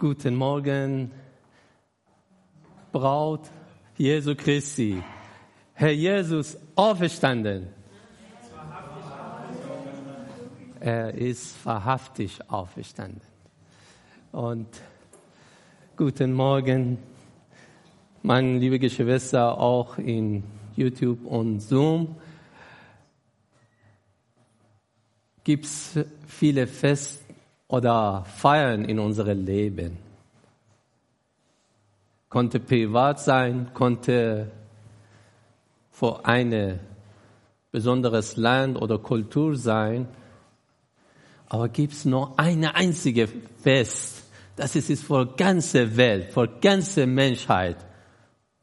Guten Morgen, Braut Jesu Christi. Herr Jesus, auferstanden. Er ist wahrhaftig auferstanden. Und guten Morgen, meine liebe Geschwister, auch in YouTube und Zoom. Gibt es viele Fest oder Feiern in unserem Leben? Konnte privat sein, konnte vor eine besonderes Land oder Kultur sein. Aber gibt es nur eine einzige Fest, das ist es für ganze Welt, für ganze Menschheit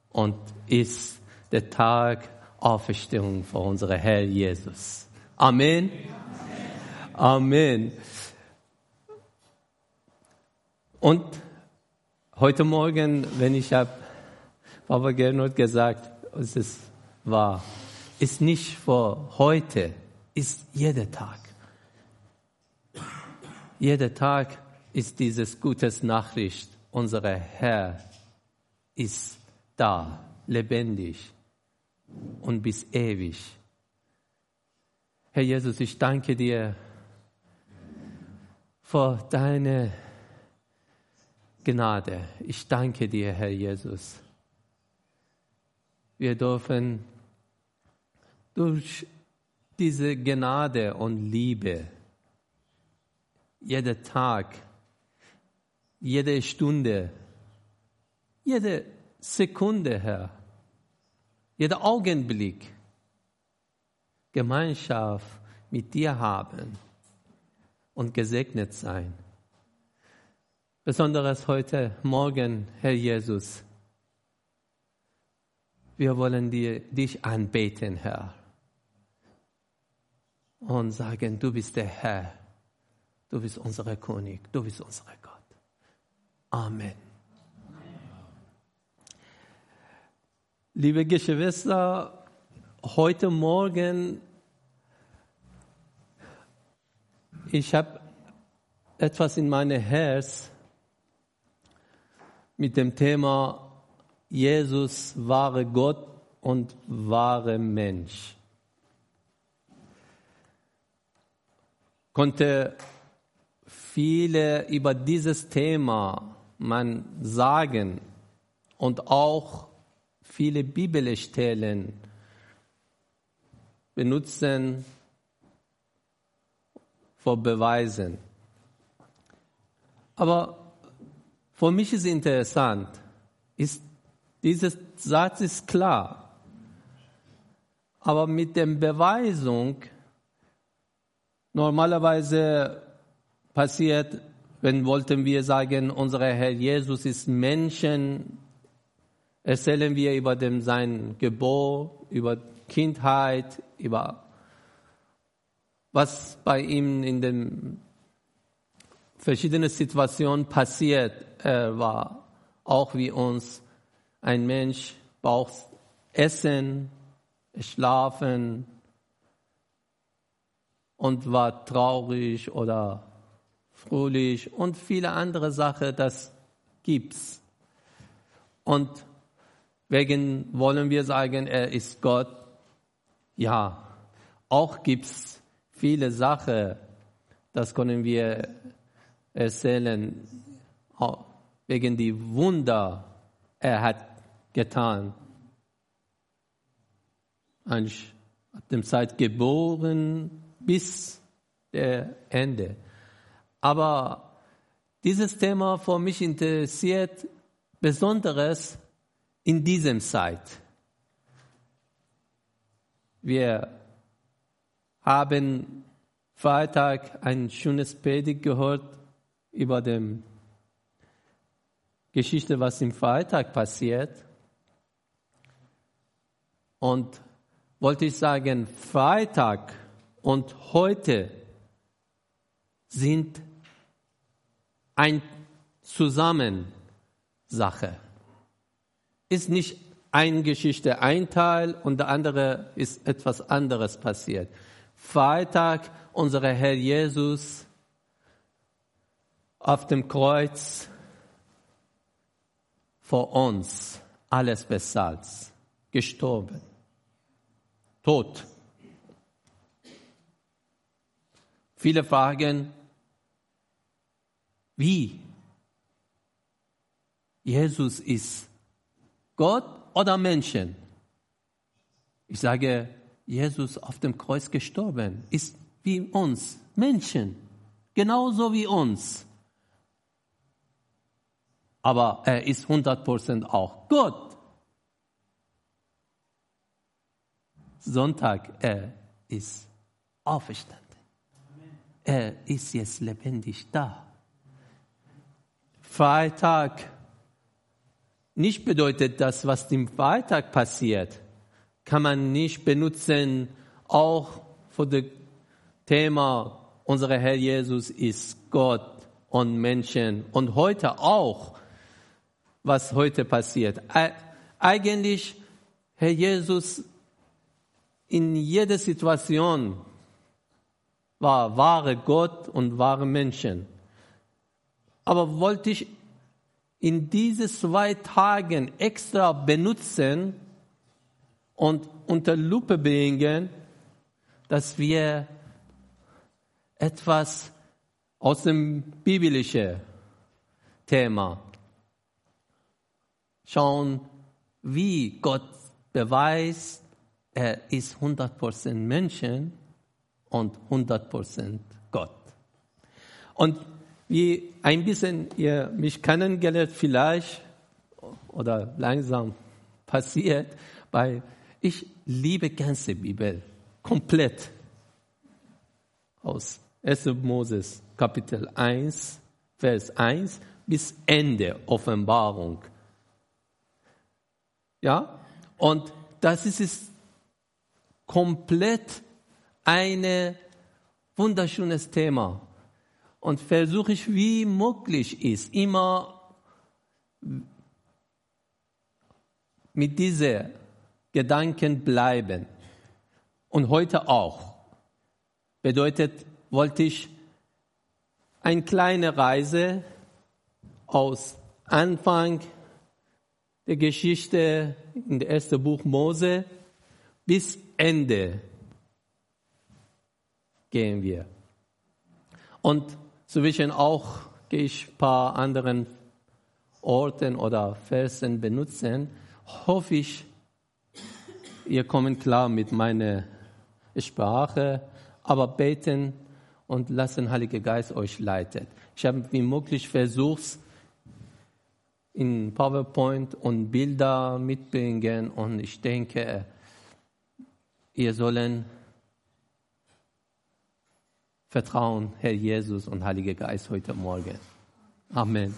und ist der Tag Auferstehung für unseren Herr Jesus. Amen. Amen. Und heute Morgen, wenn ich habe Papa Gernot gesagt, es ist wahr, ist nicht für heute, ist jeder Tag. Jeder Tag ist dieses gutes Nachricht. Unser Herr ist da, lebendig und bis ewig. Herr Jesus, ich danke dir für deine Gnade. Ich danke dir, Herr Jesus. Wir dürfen durch diese Gnade und Liebe jeden Tag, jede Stunde, jede Sekunde, Herr, jeder Augenblick Gemeinschaft mit dir haben und gesegnet sein. Besonderes heute Morgen, Herr Jesus. Wir wollen dir, dich anbeten, Herr. Und sagen, du bist der Herr. Du bist unser König. Du bist unser Gott. Amen. Liebe Geschwister, heute Morgen ich habe etwas in meinem Herz mit dem Thema Jesus wahre Gott und wahre Mensch. Konnte viele über dieses Thema man sagen und auch viele Bibelstellen benutzen vor Beweisen. Aber für mich ist interessant, ist, dieser Satz ist klar. Aber mit der Beweisung, normalerweise passiert, wenn wollten wir sagen, unser Herr Jesus ist Menschen, erzählen wir über dem, sein Gebot, über Kindheit, über was bei ihm in den verschiedenen Situationen passiert er war. Auch wie uns ein Mensch braucht Essen, Schlafen und war traurig oder fröhlich und viele andere Sachen, das gibt's. Und wegen wollen wir sagen, er ist Gott. Ja, auch gibt's viele Sachen, das können wir erzählen, wegen die Wunder er hat getan. Ab dem Zeit geboren bis der Ende. Aber dieses Thema für mich interessiert Besonderes in diesem Zeit. Wir haben Freitag ein schönes Predigt gehört über die Geschichte, was im Freitag passiert. Und wollte ich sagen, Freitag und heute sind ein Zusammensache. Ist nicht eine Geschichte ein Teil und der andere ist etwas anderes passiert. Freitag unser Herr Jesus auf dem Kreuz vor uns alles bezahlt, gestorben, tot. Viele fragen, wie? Jesus ist Gott oder Menschen? Ich sage, Jesus auf dem Kreuz gestorben ist wie uns, Menschen, genauso wie uns. Aber er ist 100% auch Gott. Sonntag, er ist auferstanden. Er ist jetzt lebendig da. Freitag nicht bedeutet das, was im Freitag passiert, kann man nicht benutzen, auch für das Thema, unser Herr Jesus ist Gott und Menschen und heute auch, was heute passiert. Eigentlich, Herr Jesus, in jeder Situation war wahre Gott und wahre Menschen. Aber wollte ich in diese zwei Tagen extra benutzen und unter Lupe bringen, dass wir etwas aus dem biblischen Thema schauen, wie Gott beweist, er ist 100% Menschen und 100% Gott. Und wie ein bisschen ihr mich kennengelernt vielleicht oder langsam passiert, weil ich liebe ganze Bibel komplett aus 1. Moses Kapitel 1 Vers 1 bis Ende Offenbarung. Ja? Und das ist es komplett ein wunderschönes Thema und versuche ich, wie möglich ist, immer mit diesen Gedanken bleiben. Und heute auch. Bedeutet, wollte ich eine kleine Reise aus Anfang der Geschichte in das erste Buch Mose bis Ende gehen wir. Und zwischen auch gehe ich ein paar anderen Orten oder Versen benutzen, hoffe ich, ihr kommt klar mit meiner Sprache, aber beten und lassen Heilige Geist euch leiten. Ich habe wie möglich versucht, in PowerPoint und Bilder mitbringen und ich denke, ihr sollen vertrauen, Herr Jesus und Heiliger Geist, heute Morgen. Amen.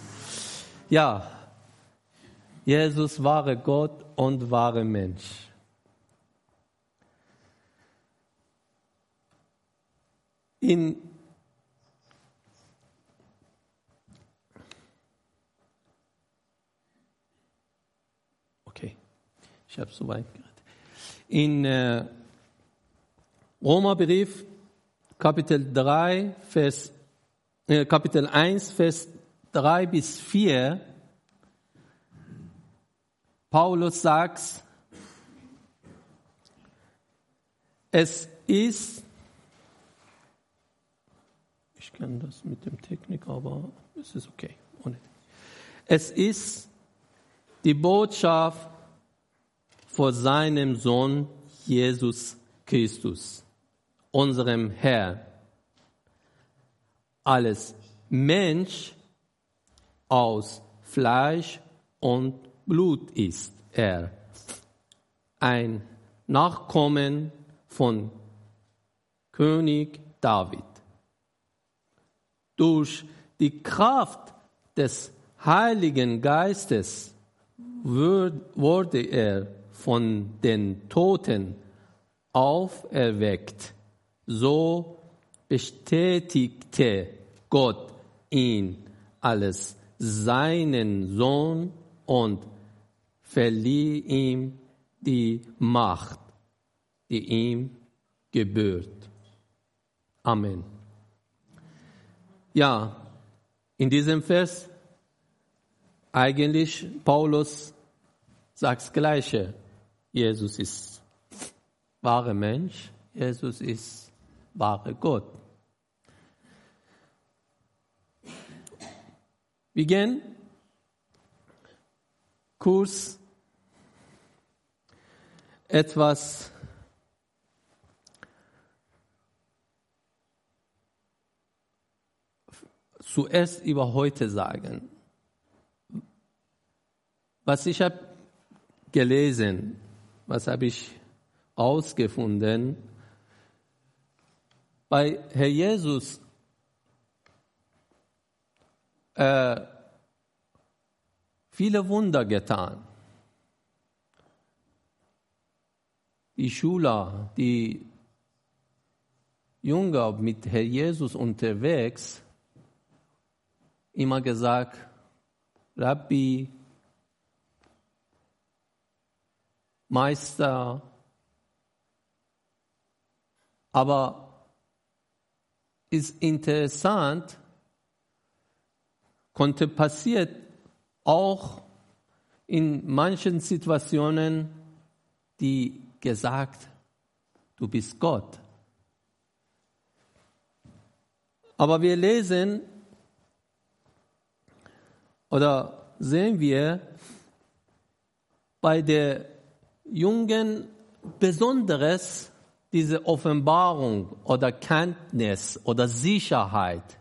Ja, Jesus war Gott und war Mensch. In Okay, ich habe so weit geredet. In äh, Römerbrief Kapitel 3, Vers, äh, Kapitel 1, Vers 3 bis 4, Paulus sagt, es ist, ich kann das mit dem Technik, aber es ist okay. Es ist die Botschaft vor seinem Sohn Jesus Christus unserem Herr. Alles Mensch aus Fleisch und Blut ist er. Ein Nachkommen von König David. Durch die Kraft des Heiligen Geistes wurde er von den Toten auferweckt so bestätigte Gott ihn als seinen Sohn und verlieh ihm die Macht, die ihm gebührt. Amen. Ja, in diesem Vers eigentlich Paulus sagt das Gleiche. Jesus ist wahre Mensch, Jesus ist wahre Gott. Wir gehen kurz etwas zuerst über heute sagen. Was ich habe gelesen, was habe ich ausgefunden, bei Herr Jesus äh, viele Wunder getan. Die Schüler, die Jünger mit Herr Jesus unterwegs, immer gesagt, Rabbi, Meister, aber ist interessant, konnte passiert auch in manchen Situationen, die gesagt, du bist Gott. Aber wir lesen oder sehen wir bei der Jungen Besonderes diese Offenbarung oder Kenntnis oder Sicherheit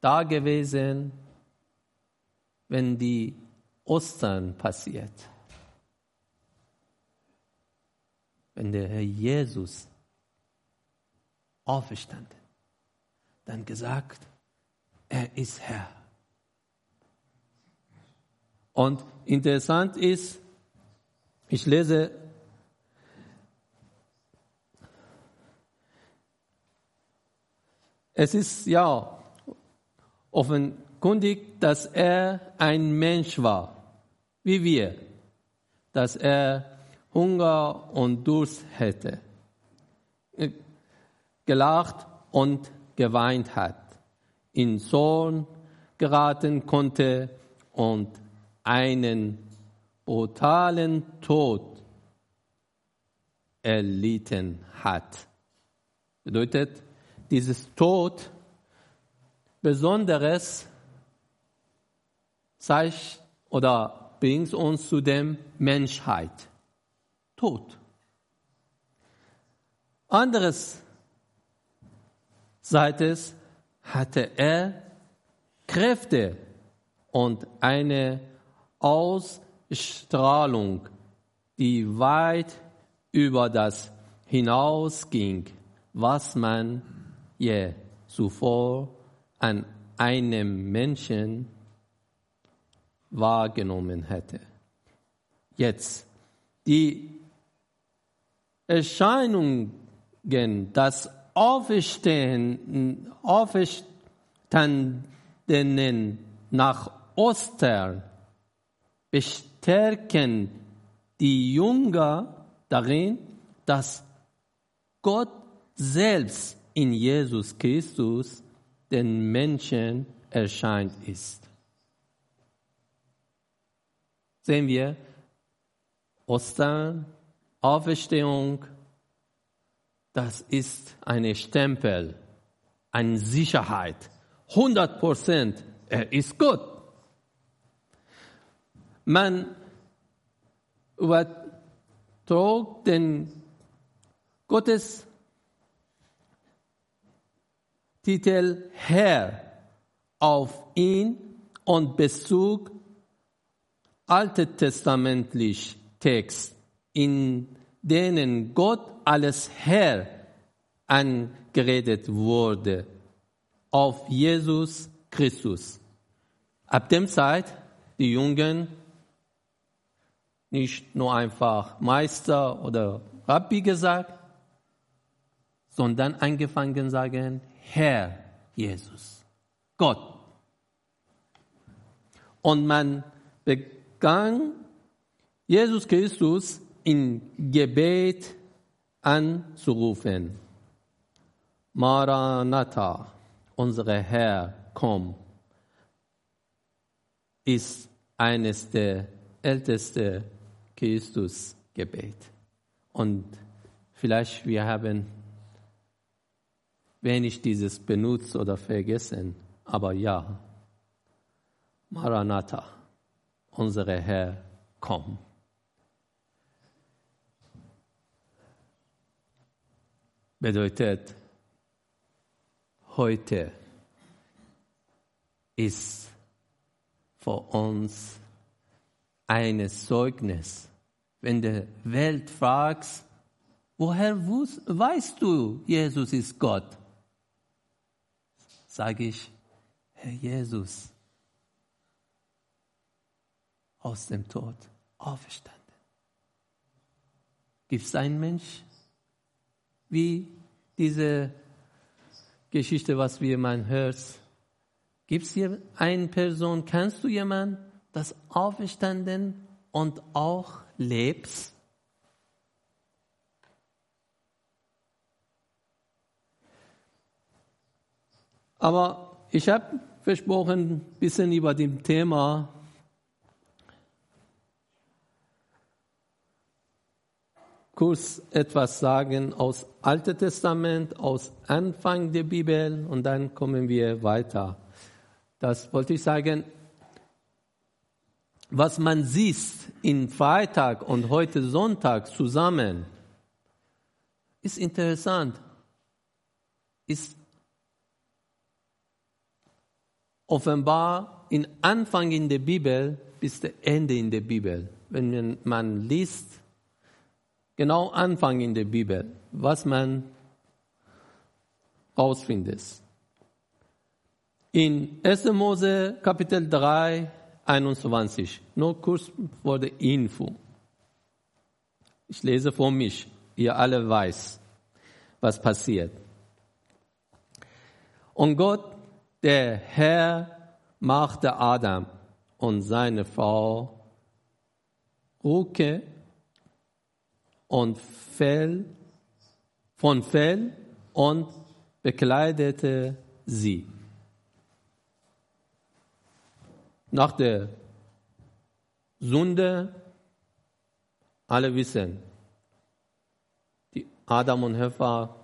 da gewesen, wenn die Ostern passiert. Wenn der Herr Jesus auferstanden, dann gesagt, er ist Herr. Und interessant ist, ich lese Es ist ja offenkundig, dass er ein Mensch war, wie wir, dass er Hunger und Durst hätte, gelacht und geweint hat, in Zorn geraten konnte und einen brutalen Tod erlitten hat. Bedeutet, dieses Tod Besonderes zeigt oder bringt uns zu der Menschheit. Tod. Anderes Seites hatte er Kräfte und eine Ausstrahlung, die weit über das hinausging, was man je zuvor an einem Menschen wahrgenommen hätte. Jetzt die Erscheinungen, das Auferstehen, nach Ostern bestärken die Jünger darin, dass Gott selbst in Jesus Christus den Menschen erscheint ist. Sehen wir Ostern, Auferstehung, das ist eine Stempel, eine Sicherheit. 100 Prozent, er ist Gott. Man übertrug den Gottes Titel Herr auf ihn und Bezug alttestamentlich Text, in denen Gott als Herr angeredet wurde, auf Jesus Christus. Ab dem Zeit die Jungen nicht nur einfach Meister oder Rabbi gesagt, sondern angefangen sagen, Herr Jesus, Gott. Und man begann Jesus Christus in Gebet anzurufen. Maranatha, unsere Herr, komm. ist eines der ältesten Christusgebet. Und vielleicht wir haben wenig dieses benutzt oder vergessen, aber ja, Maranatha, unsere Herr, komm. Bedeutet, heute ist für uns ein Zeugnis. Wenn die Welt fragt, woher weißt du, Jesus ist Gott? Sage ich, Herr Jesus, aus dem Tod auferstanden. Gibt es einen Mensch, wie diese Geschichte, was wir man hört? Gibt es hier eine Person, kennst du jemanden, das auferstanden und auch lebt? Aber ich habe versprochen, ein bisschen über dem Thema kurz etwas sagen aus Alten Testament, aus Anfang der Bibel und dann kommen wir weiter. Das wollte ich sagen. Was man sieht in Freitag und heute Sonntag zusammen, ist interessant, ist offenbar in Anfang in der Bibel bis der Ende in der Bibel. Wenn man liest, genau Anfang in der Bibel, was man rausfindet. In 1. Mose Kapitel 3, 21, nur kurz vor der Info. Ich lese vor mich, ihr alle weiß, was passiert. Und Gott, der Herr, machte Adam und seine Frau Ruke und Fell, von Fell und bekleidete sie. Nach der Sünde, alle wissen, die Adam und Eva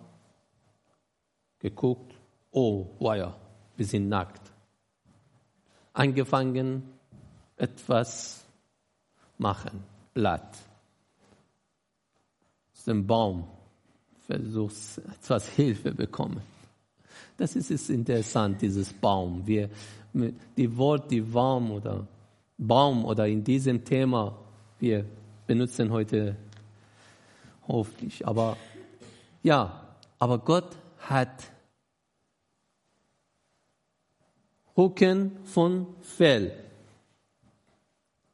geguckt, oh, wow, wir sind nackt. Angefangen, etwas machen, Blatt aus dem Baum versuchst, etwas Hilfe bekommen. Das ist, ist interessant, dieses Baum. Wir, die Wort, die Baum oder Baum oder in diesem Thema, wir benutzen heute hoffentlich. Aber ja, aber Gott hat Rücken von Fell.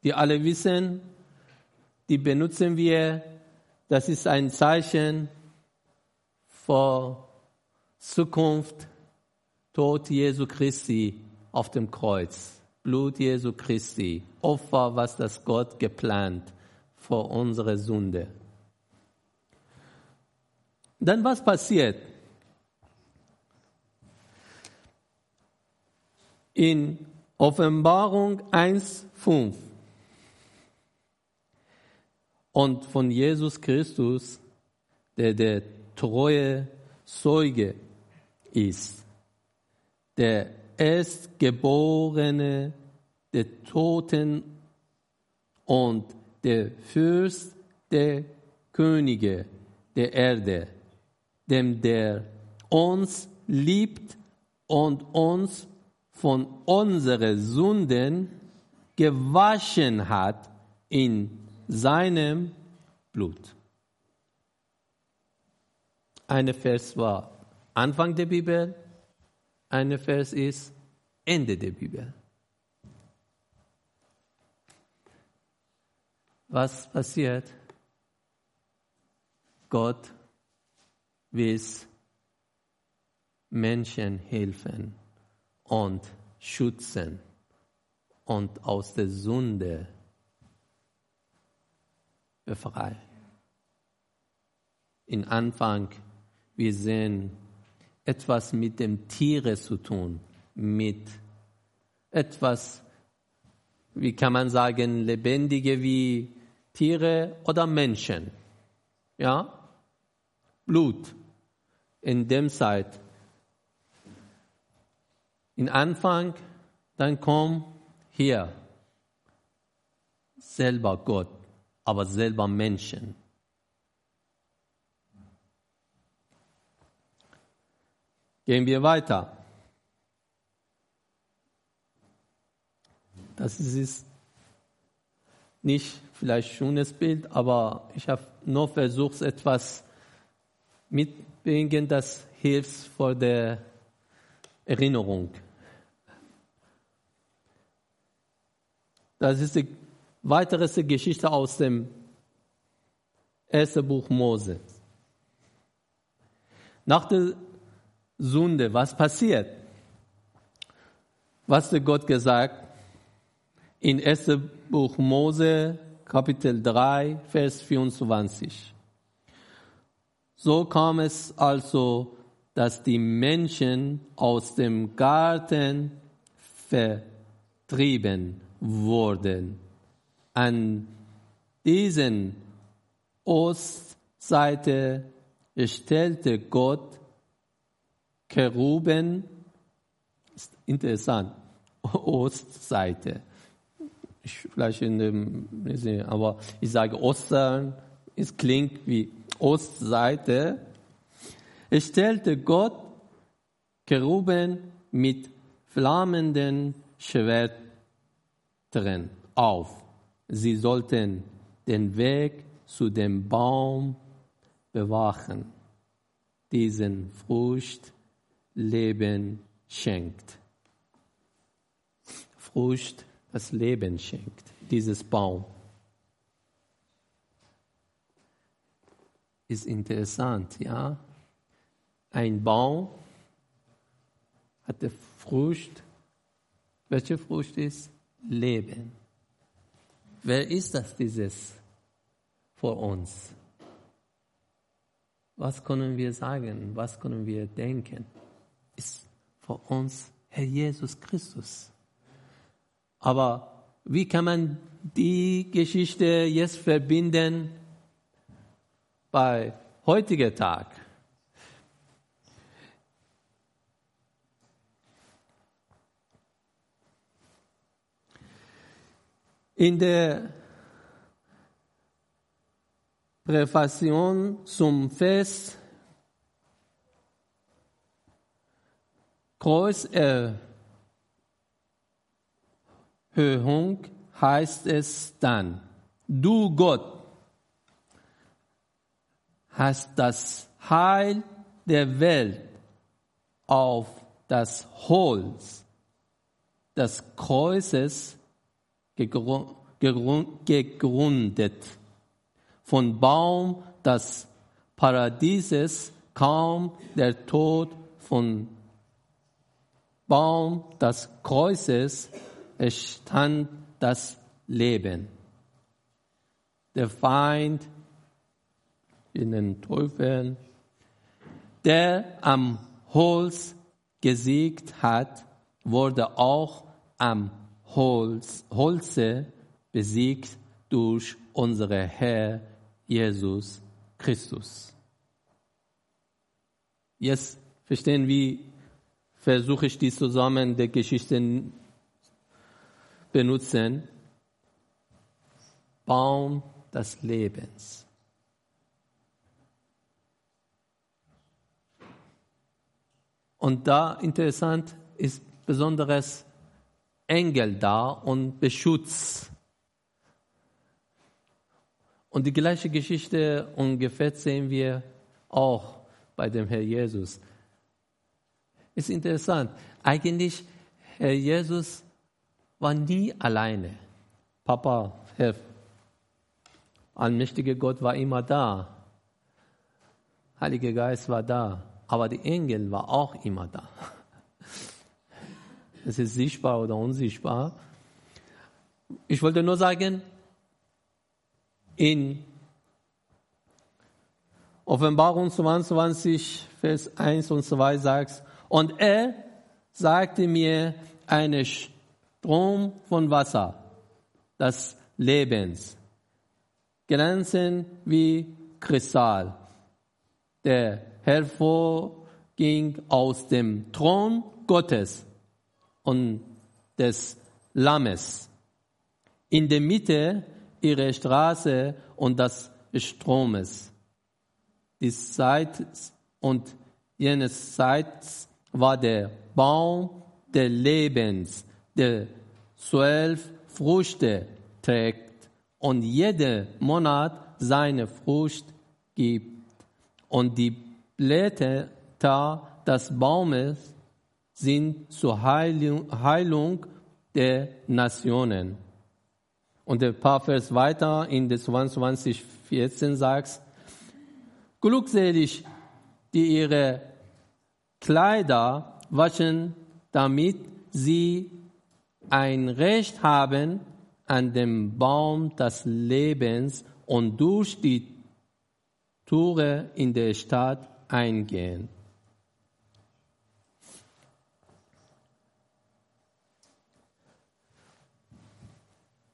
Die alle wissen, die benutzen wir das ist ein Zeichen vor Zukunft, Tod Jesu Christi auf dem Kreuz, Blut Jesu Christi, Opfer, was das Gott geplant vor unsere Sünde. Dann was passiert? In Offenbarung 1,5 und von Jesus Christus, der der treue Zeuge ist, der Erstgeborene der Toten und der Fürst der Könige der Erde, dem der uns liebt und uns von unseren Sünden gewaschen hat in seinem Blut. Eine Vers war Anfang der Bibel, eine Vers ist Ende der Bibel. Was passiert? Gott will Menschen helfen und schützen und aus der Sünde befreien. In Anfang, wir sehen etwas mit dem Tiere zu tun, mit etwas wie kann man sagen, lebendige wie Tiere oder Menschen. Ja? Blut in dem Zeit. In Anfang, dann kommt hier selber Gott, aber selber Menschen. Gehen wir weiter. Das ist nicht vielleicht ein schönes Bild, aber ich habe nur versucht, etwas mitbringen, das hilft vor der Erinnerung. Das ist die weitere Geschichte aus dem ersten Buch Mose. Nach der Sünde, was passiert? Was hat Gott gesagt? In 1. Buch Mose, Kapitel 3, Vers 24. So kam es also, dass die Menschen aus dem Garten vertrieben wurden. An diesen Ostseite stellte Gott Keruben, ist interessant, Ostseite. Ich, vielleicht in dem, aber ich sage Ostern, es klingt wie Ostseite. Es stellte Gott Keruben mit flammenden Schwertern auf. Sie sollten den Weg zu dem Baum bewachen, diesen Frucht Leben schenkt. Frucht das Leben schenkt, dieses Baum. Ist interessant, ja? Ein Baum hat Frucht. Welche Frucht ist? Leben. Wer ist das, dieses vor uns? Was können wir sagen? Was können wir denken? Vor uns Herr Jesus Christus. Aber wie kann man die Geschichte jetzt verbinden bei heutiger Tag? In der Präfation zum Fest Kreuserhöhung heißt es dann, du Gott hast das Heil der Welt auf das Holz des Kreuzes gegründet. Von Baum des Paradieses kam der Tod von Baum des Kreuzes stand das Leben. Der Feind in den Teufeln, der am Holz gesiegt hat, wurde auch am Holz, Holze besiegt durch unsere Herr Jesus Christus. Jetzt verstehen wir versuche ich die zusammen der Geschichten benutzen. Baum des Lebens. Und da interessant ist besonderes Engel da und Beschutz. Und die gleiche Geschichte ungefähr sehen wir auch bei dem Herr Jesus. Ist interessant. Eigentlich, Herr Jesus war nie alleine. Papa, Herr allmächtige Gott war immer da. Heiliger Geist war da. Aber die Engel war auch immer da. Es ist sichtbar oder unsichtbar. Ich wollte nur sagen, in Offenbarung 22, Vers 1 und 2 sagt, und er sagte mir, eine Strom von Wasser des Lebens, glänzen wie Kristall, der hervorging aus dem Thron Gottes und des Lammes. In der Mitte ihrer Straße und des Stromes. Die Zeit und jenes Zeit war der Baum des Lebens, der zwölf Früchte trägt und jeden Monat seine Frucht gibt. Und die Blätter des Baumes sind zur Heilung, der Nationen. Und ein paar Vers weiter in der 22, 14 sagt, glückselig, die ihre Kleider waschen, damit sie ein Recht haben an dem Baum des Lebens und durch die Tore in der Stadt eingehen.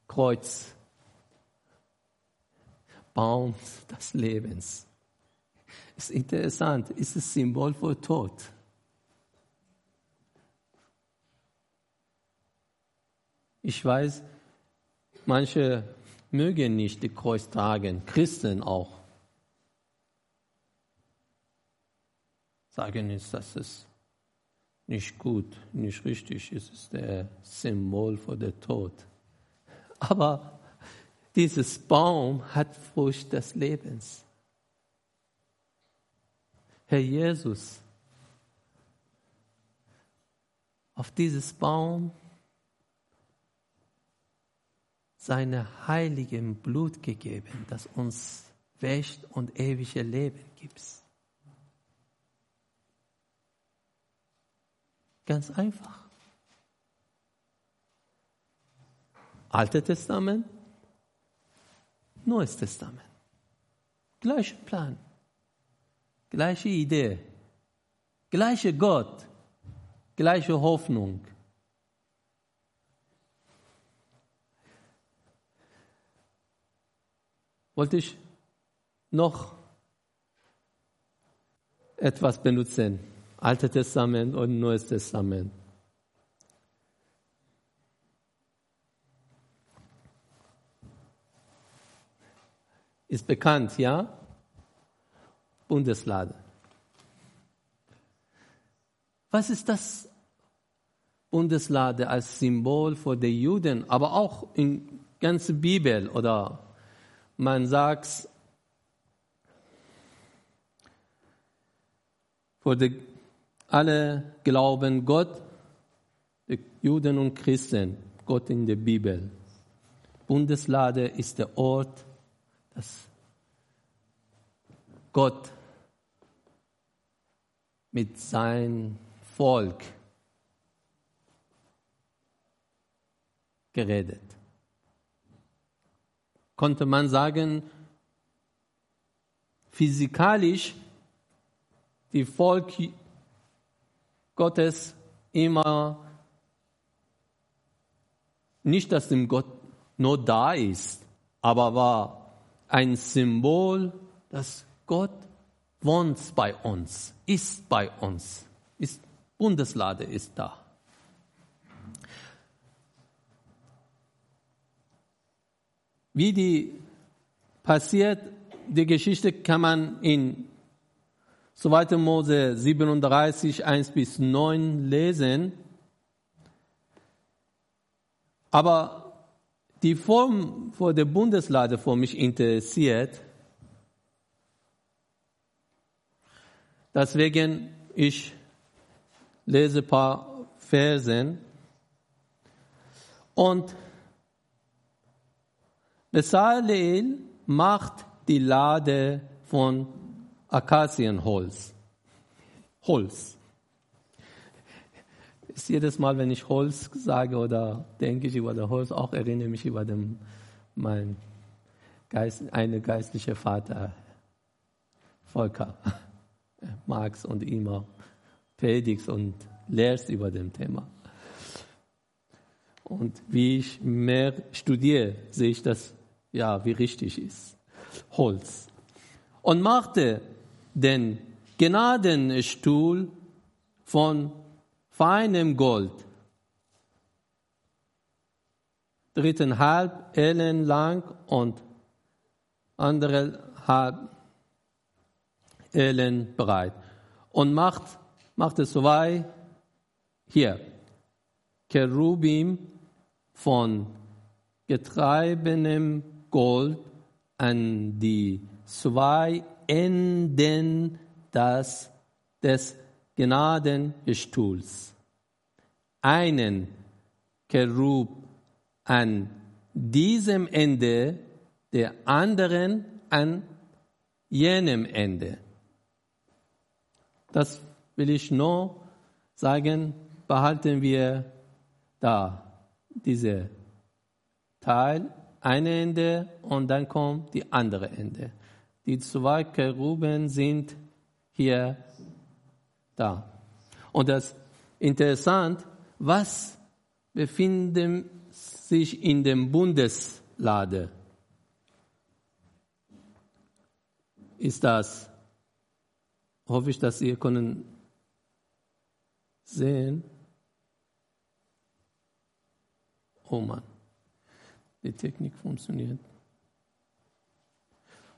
Kreuz, Baum des Lebens. Ist interessant, ist das Symbol für Tod. Ich weiß, manche mögen nicht die Kreuz tragen, Christen auch. Sagen ist, dass es nicht gut, nicht richtig ist, es ist der Symbol für den Tod. Aber dieses Baum hat Frucht des Lebens. Herr Jesus, auf dieses Baum seine heiligen Blut gegeben, das uns wäscht und ewige Leben gibt. Ganz einfach. Altes Testament, Neues Testament. Gleicher Plan, gleiche Idee, gleiche Gott, gleiche Hoffnung. Wollte ich noch etwas benutzen. Altes Testament und Neues Testament. Ist bekannt, ja? Bundeslade. Was ist das Bundeslade als Symbol für die Juden, aber auch in ganze Bibel oder man sagt, für die, alle glauben Gott, Juden und Christen, Gott in der Bibel. Bundeslade ist der Ort, dass Gott mit seinem Volk geredet konnte man sagen, physikalisch die Volk Gottes immer nicht, dass dem Gott nur da ist, aber war ein Symbol, dass Gott wohnt bei uns, ist bei uns, ist Bundeslade ist da. Wie die passiert, die Geschichte kann man in 2. Mose 37, 1 bis 9 lesen. Aber die Form vor der Bundeslade für mich interessiert. Deswegen ich lese ein paar Versen. Und Bezalel macht die Lade von Akazienholz. Holz. Ist jedes Mal, wenn ich Holz sage oder denke ich über das Holz, auch erinnere mich über den, mein Geist, eine geistliche Vater, Volker, Marx und immer predigst und lehrst über dem Thema. Und wie ich mehr studiere, sehe ich das, ja, wie richtig ist. Holz. Und machte den Gnadenstuhl von feinem Gold, drittenhalb Ellen lang und anderthalb Ellen breit. Und macht, machte zwei, hier, Cherubim von getreibenem Gold an die zwei Enden das, des Gnadenstuhls. Einen Cherub an diesem Ende, der anderen an jenem Ende. Das will ich nur sagen, behalten wir da diese Teil, eine Ende und dann kommt die andere Ende. Die zwei Cheruben sind hier da. Und das interessant, was befindet sich in dem Bundeslade? Ist das, hoffe ich, dass ihr können sehen. Oh Mann, die Technik funktioniert.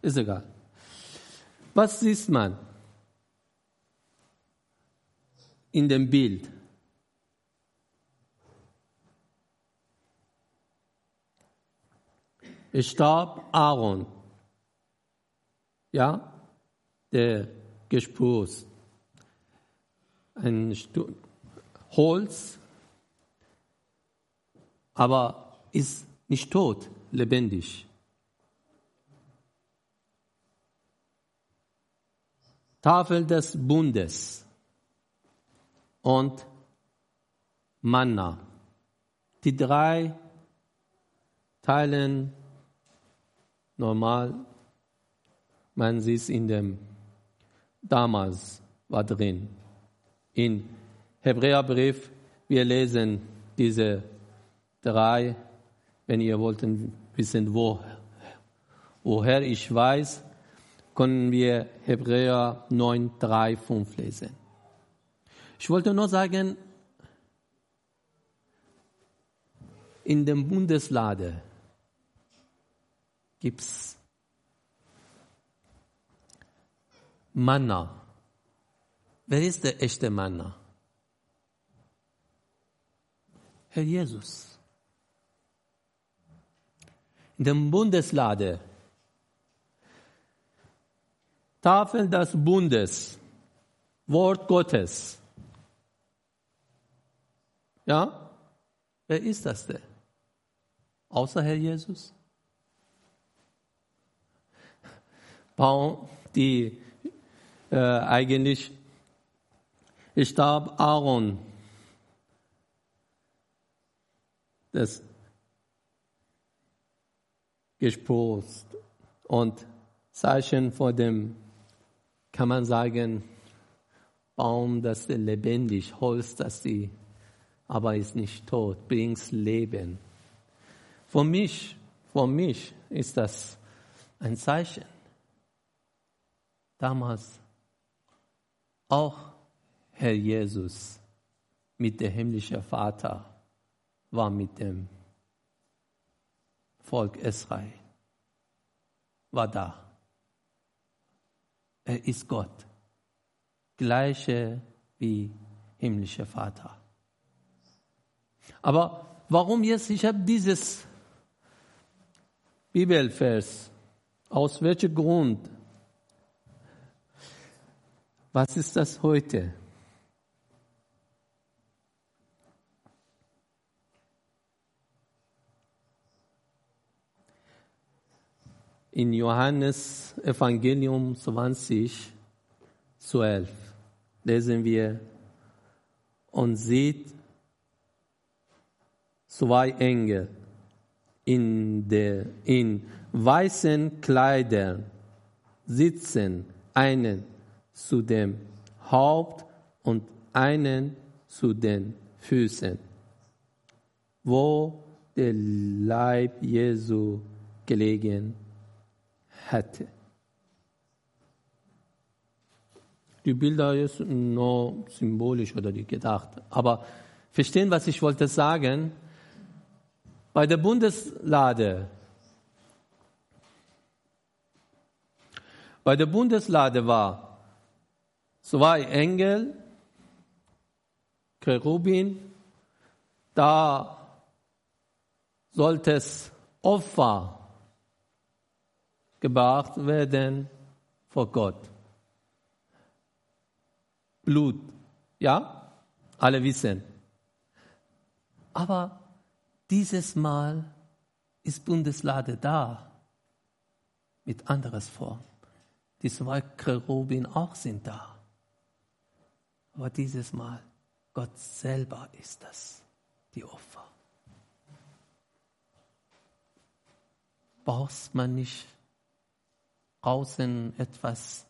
Ist egal. Was sieht man in dem Bild? Es starb Aaron, ja, der gespurt. Ein Stu Holz, aber ist nicht tot, lebendig. Tafel des Bundes und Manna. Die drei teilen normal, man sieht es in dem, damals war drin. In Hebräerbrief, wir lesen diese drei, wenn ihr wollt wissen, wo, woher ich weiß, können wir Hebräer 9, 3, 5 lesen. Ich wollte nur sagen, in dem Bundeslade gibt es Manna. Wer ist der echte Manna? Herr Jesus. In dem Bundeslade Tafel des Bundes, Wort Gottes. Ja? Wer ist das denn? Außer Herr Jesus? Die äh, eigentlich starb Aaron, das gesprost und Zeichen vor dem kann man sagen, Baum, das lebendig, Holz, das sie, aber ist nicht tot, bringt Leben. Für mich, für mich ist das ein Zeichen. Damals auch Herr Jesus mit dem himmlischen Vater war mit dem Volk Israel, war da. Er ist Gott, gleiche wie himmlischer Vater. Aber warum jetzt? Ich habe dieses Bibelvers. Aus welchem Grund? Was ist das heute? In Johannes Evangelium 20, 12 lesen wir und sieht zwei Engel in, der, in weißen Kleidern sitzen, einen zu dem Haupt und einen zu den Füßen. wo der Leib Jesu gelegen hätte. Die Bilder ist nur symbolisch oder die gedacht. Aber verstehen, was ich wollte sagen? Bei der Bundeslade, bei der Bundeslade war zwei Engel, Cherubin, da sollte es Opfer gebracht werden vor Gott. Blut, ja, alle wissen. Aber dieses Mal ist Bundeslade da mit anderes Form. Die zwei Cherubin auch sind da. Aber dieses Mal, Gott selber ist das, die Opfer. Braucht man nicht außen etwas,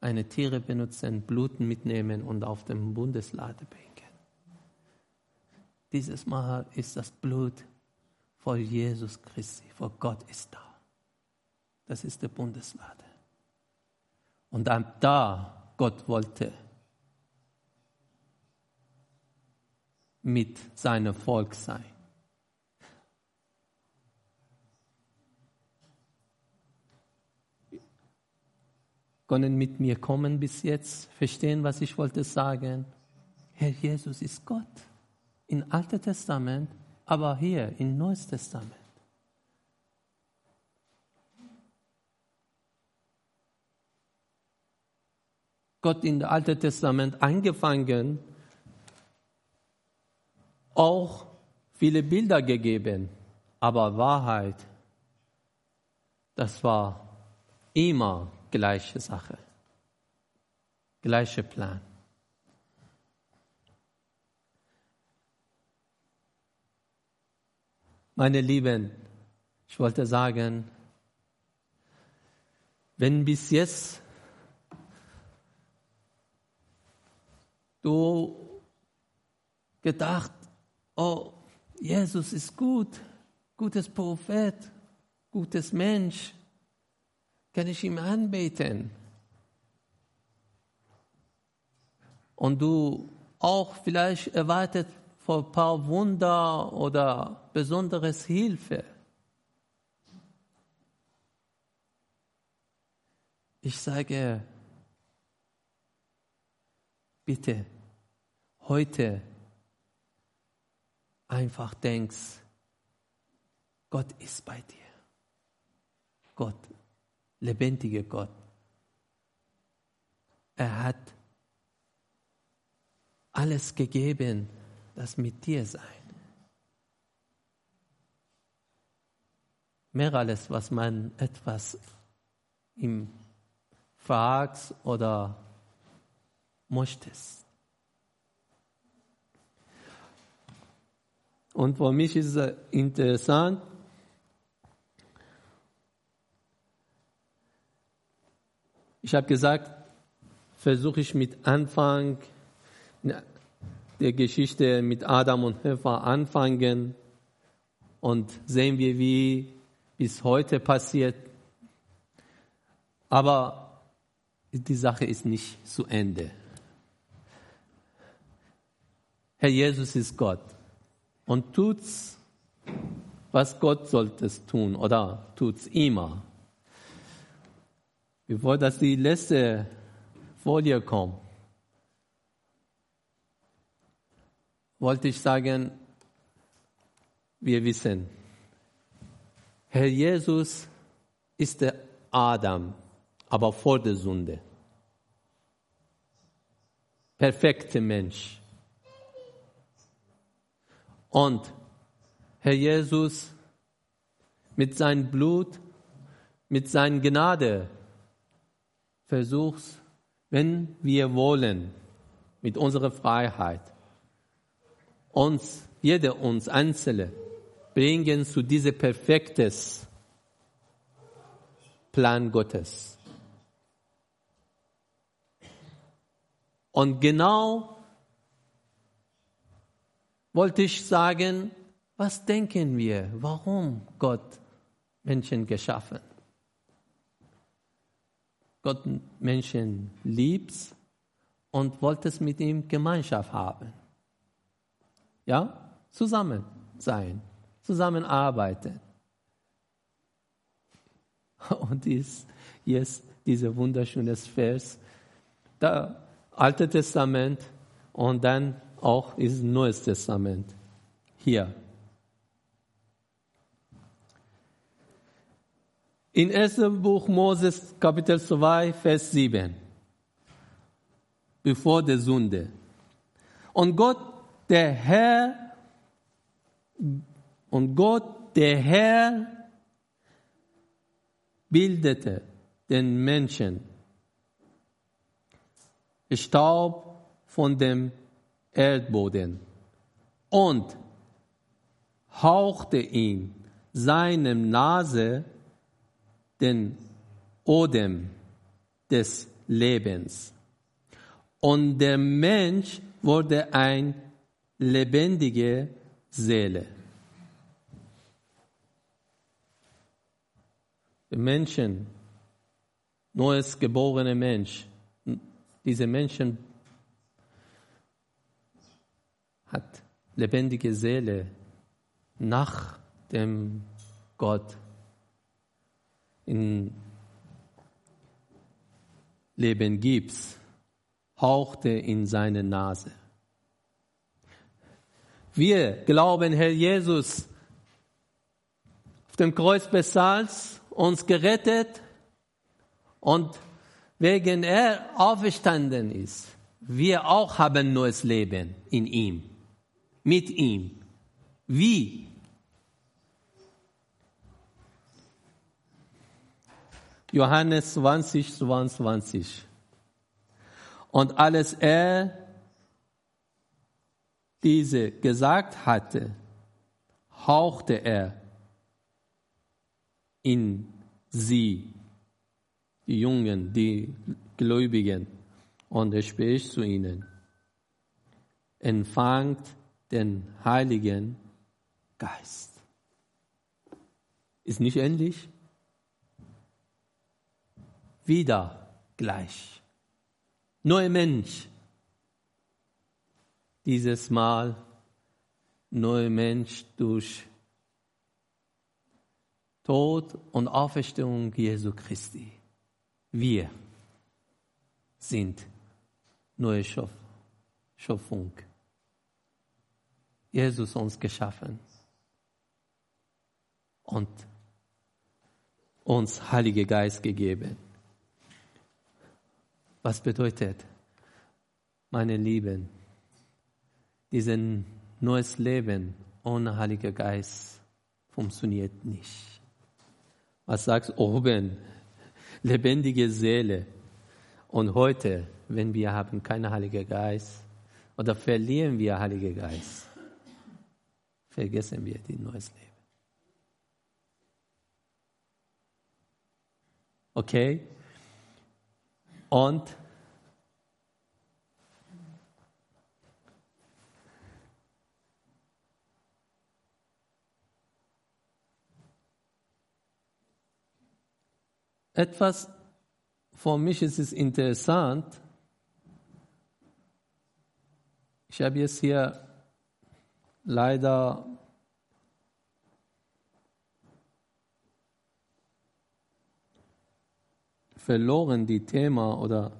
eine Tiere benutzen, Bluten mitnehmen und auf dem Bundeslade bringen. Dieses Mal ist das Blut vor Jesus Christi, vor Gott ist da. Das ist der Bundeslade. Und da Gott wollte mit seinem Volk sein. Können mit mir kommen bis jetzt, verstehen, was ich wollte sagen? Herr Jesus ist Gott im Alten Testament, aber hier im Neues Testament. Gott im Alten Testament angefangen, auch viele Bilder gegeben, aber Wahrheit, das war immer gleiche Sache, gleicher Plan. Meine Lieben, ich wollte sagen, wenn bis jetzt du gedacht, oh, Jesus ist gut, gutes Prophet, gutes Mensch, kann ich ihm anbeten. Und du auch vielleicht erwartet vor ein paar Wunder oder besonderes Hilfe. Ich sage, bitte, heute einfach denkst, Gott ist bei dir. Gott, lebendiger Gott. Er hat alles gegeben, das mit dir sein. Mehr als was man etwas ihm fragt oder möchtest. Und für mich ist es interessant, ich habe gesagt, versuche ich mit Anfang der Geschichte mit Adam und Eva anfangen und sehen wir, wie bis heute passiert. Aber die Sache ist nicht zu Ende. Herr Jesus ist Gott und tut's, was Gott sollte tun oder tut's immer. Bevor das die letzte Folie kommt, wollte ich sagen, wir wissen, Herr Jesus ist der Adam, aber vor der Sünde. Perfekter Mensch. Und Herr Jesus mit seinem Blut, mit seiner Gnade versucht, wenn wir wollen, mit unserer Freiheit, uns, jeder uns Einzelne, bringen zu diesem perfektes Plan Gottes. Und genau wollte ich sagen, Was denken wir, warum Gott Menschen geschaffen? Gott Menschen liebt und wollte es mit ihm Gemeinschaft haben. Ja, zusammen sein, zusammenarbeiten. Und dies, jetzt dieser wunderschöne Vers, das Alte Testament und dann auch ist Neues Testament hier. In 1. Buch Moses, Kapitel 2, Vers 7. Bevor der Sünde. Und Gott, der Herr, und Gott, der Herr, bildete den Menschen. Staub von dem Erdboden und hauchte ihm seinem Nase den Odem des Lebens. Und der Mensch wurde eine lebendige Seele. Der Menschen, neues geborene Mensch, diese Menschen hat lebendige Seele nach dem Gott in Leben gibt, hauchte in seine Nase. Wir glauben, Herr Jesus, auf dem Kreuz bezahlt, uns gerettet und wegen er auferstanden ist. Wir auch haben neues Leben in ihm, mit ihm. Wie? Johannes 20, 22. Und als er diese gesagt hatte, hauchte er in sie, die Jungen, die Gläubigen, und er spricht zu ihnen, empfangt den Heiligen Geist. Ist nicht ähnlich? Wieder gleich. Neuer Mensch. Dieses Mal neuer Mensch durch Tod und Auferstehung Jesu Christi. Wir sind neue Schöpfung. Jesus uns geschaffen und uns Heilige Geist gegeben. Was bedeutet, meine Lieben, diesen neues Leben ohne Heiliger Geist funktioniert nicht. Was sagt oben? Lebendige Seele. Und heute, wenn wir haben keinen Heiligen Geist oder verlieren wir Heiligen Geist, vergessen wir die neues Leben. Okay? Und etwas, für mich ist es interessant, ich habe jetzt hier leider verloren, die Thema, oder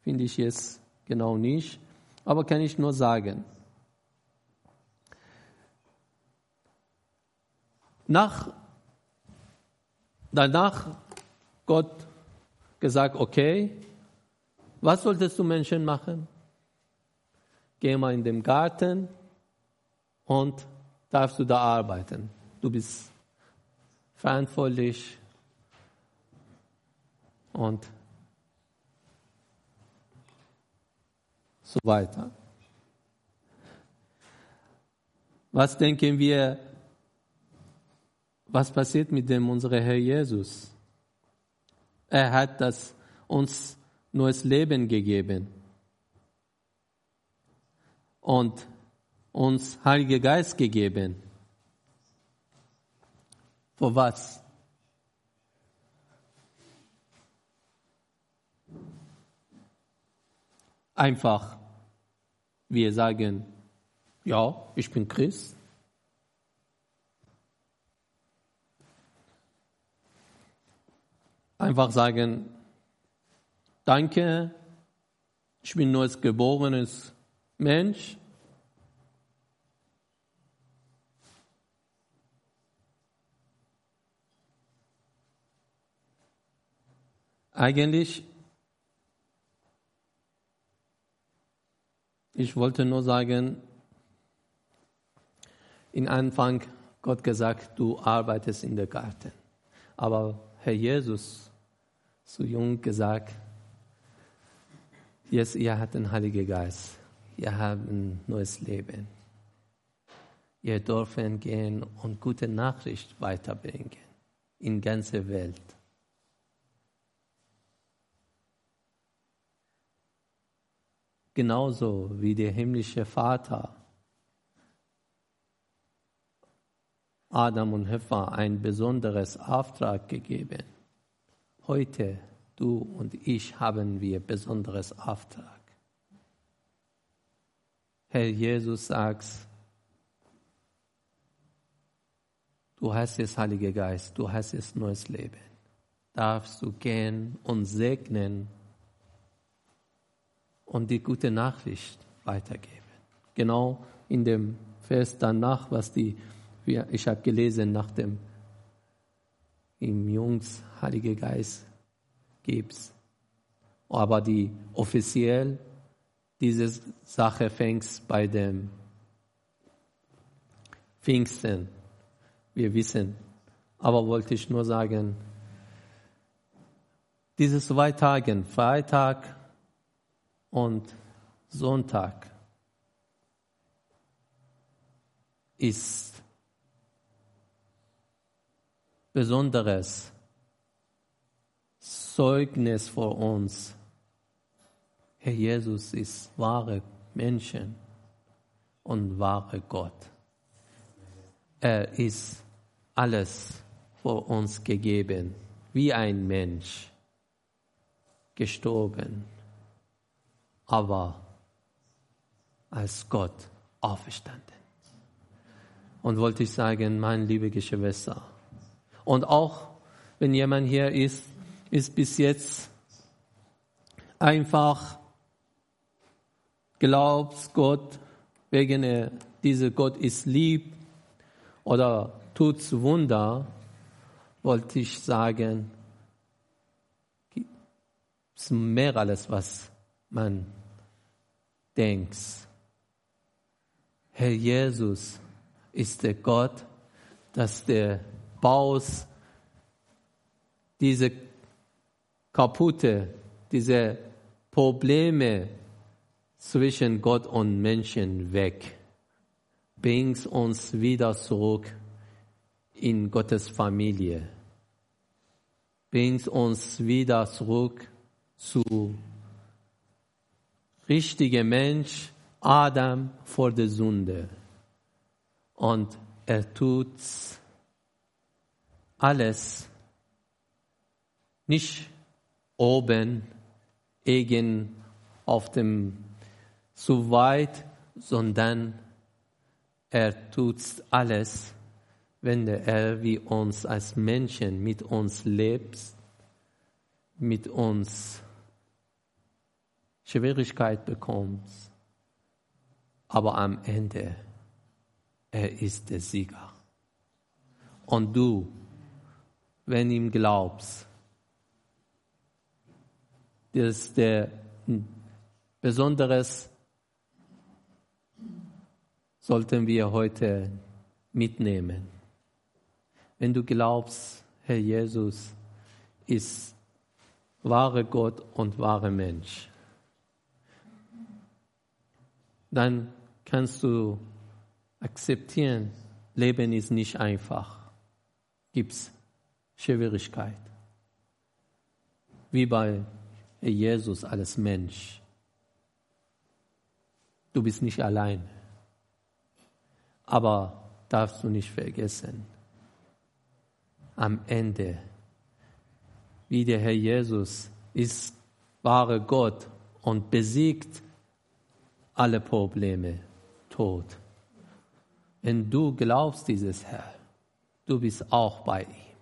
finde ich jetzt genau nicht, aber kann ich nur sagen. Nach, danach Gott gesagt, okay, was solltest du Menschen machen? Geh mal in den Garten und darfst du da arbeiten. Du bist verantwortlich und so weiter. Was denken wir, was passiert mit dem unser Herr Jesus? Er hat das uns neues Leben gegeben und uns Heiliger Geist gegeben. Vor was? Einfach, wir sagen, ja, ich bin Christ. Einfach sagen, danke, ich bin als geborenes Mensch. Eigentlich, ich wollte nur sagen, in Anfang Gott gesagt, du arbeitest in der Garten. Aber Herr Jesus zu jung gesagt, jetzt ihr habt den Heiligen Geist, ihr habt ein neues Leben. Ihr dürfen gehen und gute Nachricht weiterbringen in ganze Welt. Genauso wie der himmlische Vater Adam und Eva ein besonderes Auftrag gegeben. Heute, du und ich, haben wir besonderes Auftrag. Herr Jesus sagt, du hast jetzt Heilige Geist, du hast jetzt neues Leben. Darfst du gehen und segnen und die gute Nachricht weitergeben. Genau in dem Vers danach, was die, ich habe gelesen, nach dem im Jungs Heilige Geist gibt's. Aber die offiziell diese Sache fängt bei dem Pfingsten. Wir wissen. Aber wollte ich nur sagen, diese zwei Tage, Freitag und Sonntag ist besonderes Zeugnis für uns. Herr Jesus ist wahre Menschen und wahre Gott. Er ist alles für uns gegeben, wie ein Mensch, gestorben aber als Gott auferstanden. Und wollte ich sagen, mein liebe Geschwister, und auch wenn jemand hier ist, ist bis jetzt einfach glaubt Gott, wegen er, dieser Gott ist lieb oder tut's Wunder, wollte ich sagen, es ist mehr alles, was man denkst, Herr Jesus ist der Gott, dass der Baus diese kaputte, diese Probleme zwischen Gott und Menschen weg. Bringt uns wieder zurück in Gottes Familie. Bringt uns wieder zurück zu richtige Mensch, Adam vor der Sünde. Und er tut alles nicht oben, irgend auf dem zu weit, sondern er tut alles, wenn er wie uns als Menschen mit uns lebt, mit uns Schwierigkeit bekommst. Aber am Ende, er ist der Sieger. Und du, wenn ihm glaubst, das ist der Besonderes sollten wir heute mitnehmen. Wenn du glaubst, Herr Jesus ist wahre Gott und wahre Mensch, dann kannst du akzeptieren, Leben ist nicht einfach. Gibt's Schwierigkeit. Wie bei Jesus als Mensch. Du bist nicht allein. Aber darfst du nicht vergessen, am Ende, wie der Herr Jesus ist wahre Gott und besiegt alle Probleme, Tod. Wenn du glaubst dieses Herr, du bist auch bei ihm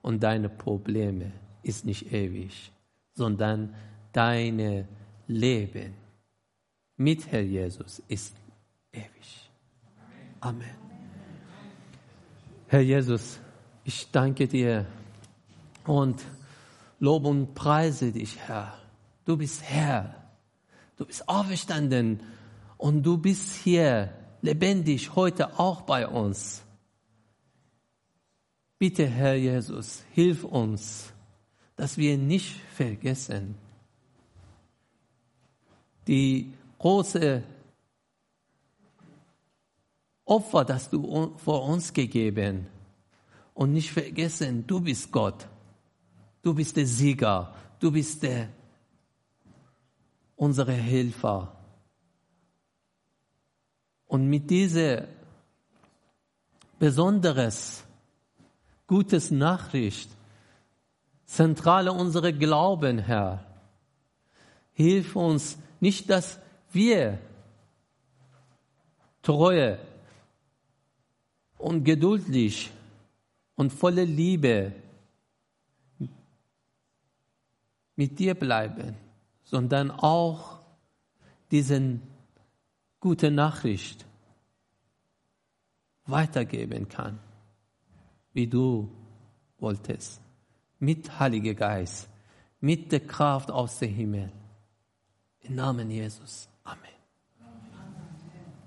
und deine Probleme ist nicht ewig, sondern deine Leben mit Herr Jesus ist ewig. Amen. Herr Jesus, ich danke dir und lobe und preise dich, Herr. Du bist Herr. Du bist auferstanden und du bist hier lebendig heute auch bei uns. Bitte, Herr Jesus, hilf uns, dass wir nicht vergessen, die große Opfer, das du vor uns gegeben und nicht vergessen, du bist Gott, du bist der Sieger, du bist der unsere Helfer. Und mit dieser besonderes gutes Nachricht, zentrale unsere Glauben, Herr, hilf uns nicht, dass wir treue und geduldig und voller Liebe mit dir bleiben, sondern auch diesen gute Nachricht weitergeben kann, wie du wolltest, mit Heiliger Geist, mit der Kraft aus dem Himmel. Im Namen Jesus.